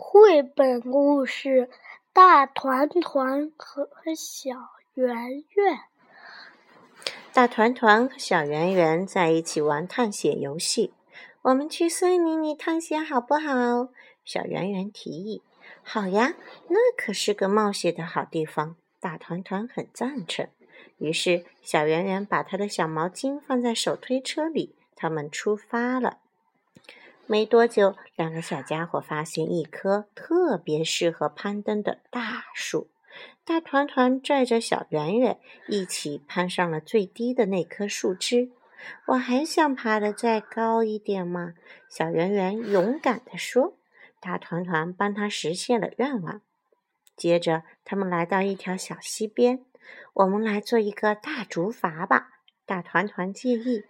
绘本故事《大团团和小圆圆》。大团团和小圆圆在一起玩探险游戏。我们去森林里探险好不好？小圆圆提议。好呀，那可是个冒险的好地方。大团团很赞成。于是，小圆圆把他的小毛巾放在手推车里，他们出发了。没多久，两个小家伙发现一棵特别适合攀登的大树。大团团拽着小圆圆一起攀上了最低的那棵树枝。我还想爬得再高一点嘛！小圆圆勇敢地说。大团团帮他实现了愿望。接着，他们来到一条小溪边。我们来做一个大竹筏吧！大团团建议。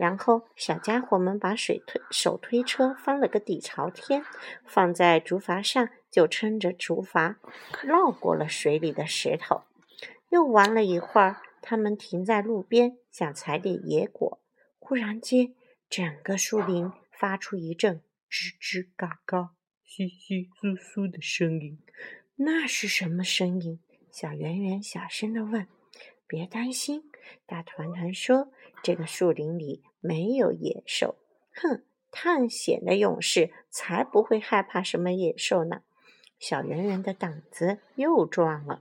然后，小家伙们把水推手推车翻了个底朝天，放在竹筏上，就撑着竹筏绕过了水里的石头。又玩了一会儿，他们停在路边，想采点野果。忽然间，整个树林发出一阵吱吱嘎嘎、窸窸窣窣的声音。那是什么声音？小圆圆小声地问。“别担心。”大团团说，“这个树林里……”没有野兽，哼！探险的勇士才不会害怕什么野兽呢。小圆圆的胆子又壮了。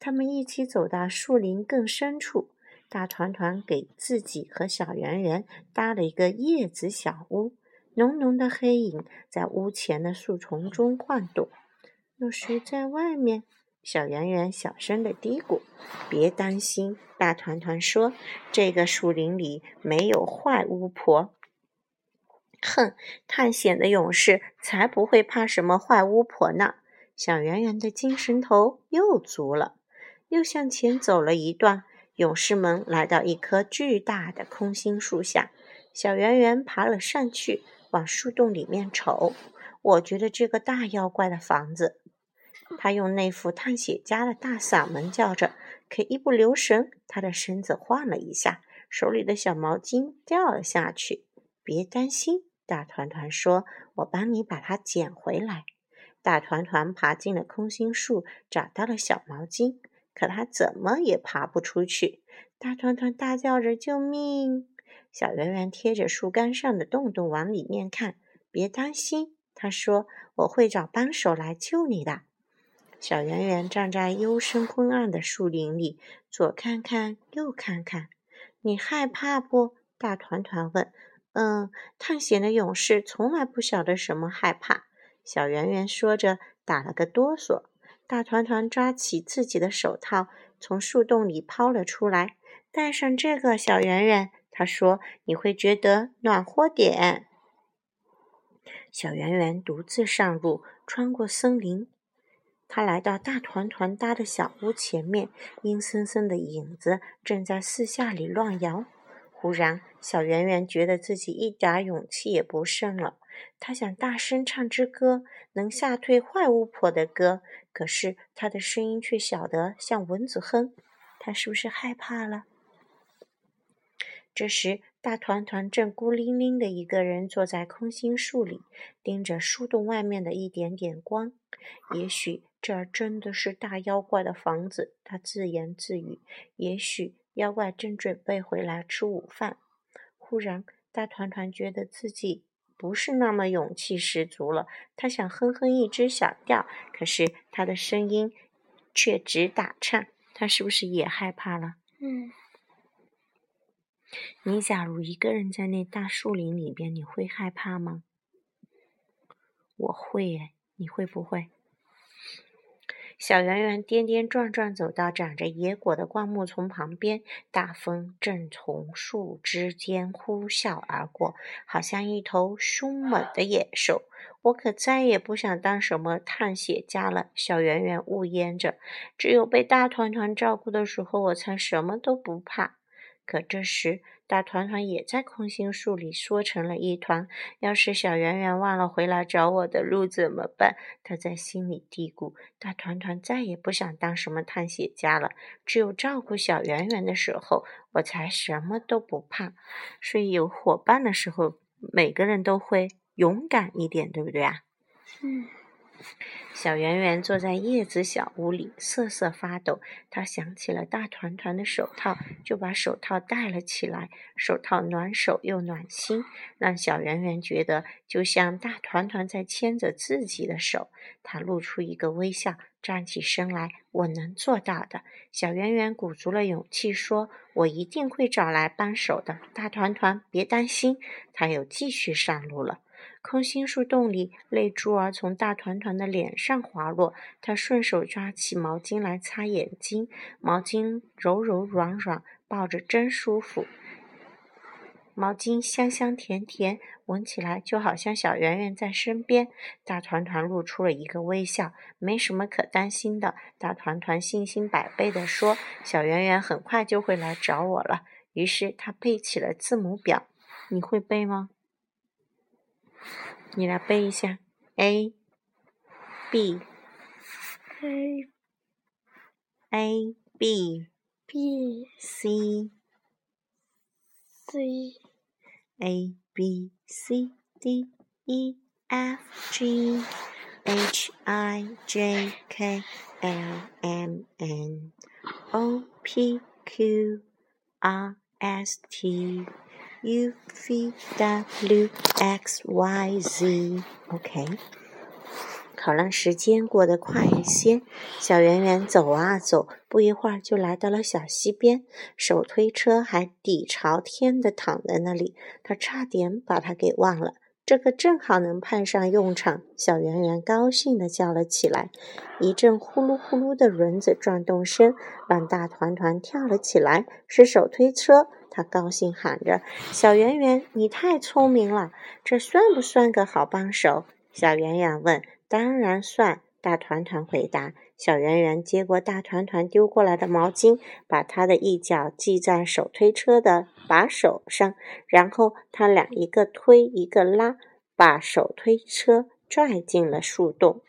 他们一起走到树林更深处，大团团给自己和小圆圆搭了一个叶子小屋，浓浓的黑影在屋前的树丛中晃动。有谁在外面？小圆圆小声的嘀咕：“别担心。”大团团说：“这个树林里没有坏巫婆。”哼，探险的勇士才不会怕什么坏巫婆呢！小圆圆的精神头又足了。又向前走了一段，勇士们来到一棵巨大的空心树下。小圆圆爬了上去，往树洞里面瞅。我觉得这个大妖怪的房子。他用那副探险家的大嗓门叫着，可一不留神，他的身子晃了一下，手里的小毛巾掉了下去。别担心，大团团说：“我帮你把它捡回来。”大团团爬进了空心树，找到了小毛巾，可他怎么也爬不出去。大团团大叫着：“救命！”小圆圆贴着树干上的洞洞往里面看。别担心，他说：“我会找帮手来救你的。”小圆圆站在幽深昏暗的树林里，左看看，右看看。你害怕不？大团团问。嗯，探险的勇士从来不晓得什么害怕。小圆圆说着，打了个哆嗦。大团团抓起自己的手套，从树洞里抛了出来。戴上这个，小圆圆，他说，你会觉得暖和点。小圆圆独自上路，穿过森林。他来到大团团搭的小屋前面，阴森森的影子正在四下里乱摇。忽然，小圆圆觉得自己一点勇气也不剩了。他想大声唱支歌，能吓退坏巫婆的歌。可是他的声音却小得像蚊子哼。他是不是害怕了？这时，大团团正孤零零的一个人坐在空心树里，盯着树洞外面的一点点光。也许。这儿真的是大妖怪的房子，他自言自语。也许妖怪正准备回来吃午饭。忽然，大团团觉得自己不是那么勇气十足了。他想哼哼一支小调，可是他的声音却直打颤。他是不是也害怕了？嗯。你假如一个人在那大树林里边，你会害怕吗？我会耶，你会不会？小圆圆颠颠撞撞走到长着野果的灌木丛旁边，大风正从树枝间呼啸而过，好像一头凶猛的野兽。我可再也不想当什么探险家了。小圆圆呜咽着，只有被大团团照顾的时候，我才什么都不怕。可这时，大团团也在空心树里缩成了一团。要是小圆圆忘了回来找我的路怎么办？他在心里嘀咕。大团团再也不想当什么探险家了。只有照顾小圆圆的时候，我才什么都不怕。所以有伙伴的时候，每个人都会勇敢一点，对不对啊？嗯。小圆圆坐在叶子小屋里，瑟瑟发抖。他想起了大团团的手套，就把手套戴了起来。手套暖手又暖心，让小圆圆觉得就像大团团在牵着自己的手。他露出一个微笑，站起身来：“我能做到的。”小圆圆鼓足了勇气说：“我一定会找来帮手的。”大团团，别担心。他又继续上路了。空心树洞里，泪珠儿从大团团的脸上滑落。他顺手抓起毛巾来擦眼睛，毛巾柔柔软软，抱着真舒服。毛巾香香甜甜，闻起来就好像小圆圆在身边。大团团露出了一个微笑，没什么可担心的。大团团信心百倍地说：“小圆圆很快就会来找我了。”于是他背起了字母表。你会背吗？你来背一下：a b a a b b c c a b c d e f g h i j k l m n o p q r s t U V W X Y Z，OK。好让时间过得快一些。小圆圆走啊走，不一会儿就来到了小溪边。手推车还底朝天的躺在那里，他差点把它给忘了。这个正好能派上用场。小圆圆高兴地叫了起来。一阵呼噜呼噜的轮子转动声，让大团团跳了起来。是手推车。他高兴喊着：“小圆圆，你太聪明了，这算不算个好帮手？”小圆圆问。“当然算。”大团团回答。小圆圆接过大团团丢过来的毛巾，把他的一角系在手推车的把手上，然后他俩一个推一个拉，把手推车拽进了树洞。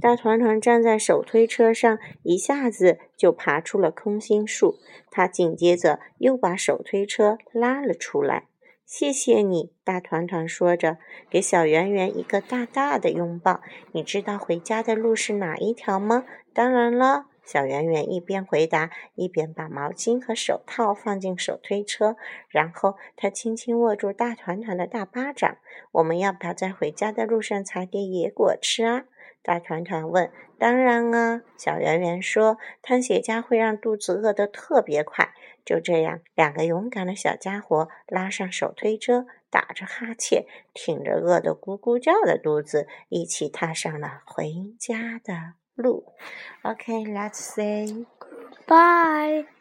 大团团站在手推车上，一下子就爬出了空心树。他紧接着又把手推车拉了出来。谢谢你，大团团说着，给小圆圆一个大大的拥抱。你知道回家的路是哪一条吗？当然了，小圆圆一边回答，一边把毛巾和手套放进手推车。然后他轻轻握住大团团的大巴掌。我们要不要在回家的路上采点野果吃啊？大团团问：“当然啊！”小圆圆说：“探险家会让肚子饿得特别快。”就这样，两个勇敢的小家伙拉上手推车，打着哈欠，挺着饿得咕咕叫的肚子，一起踏上了回家的路。OK，let's say goodbye.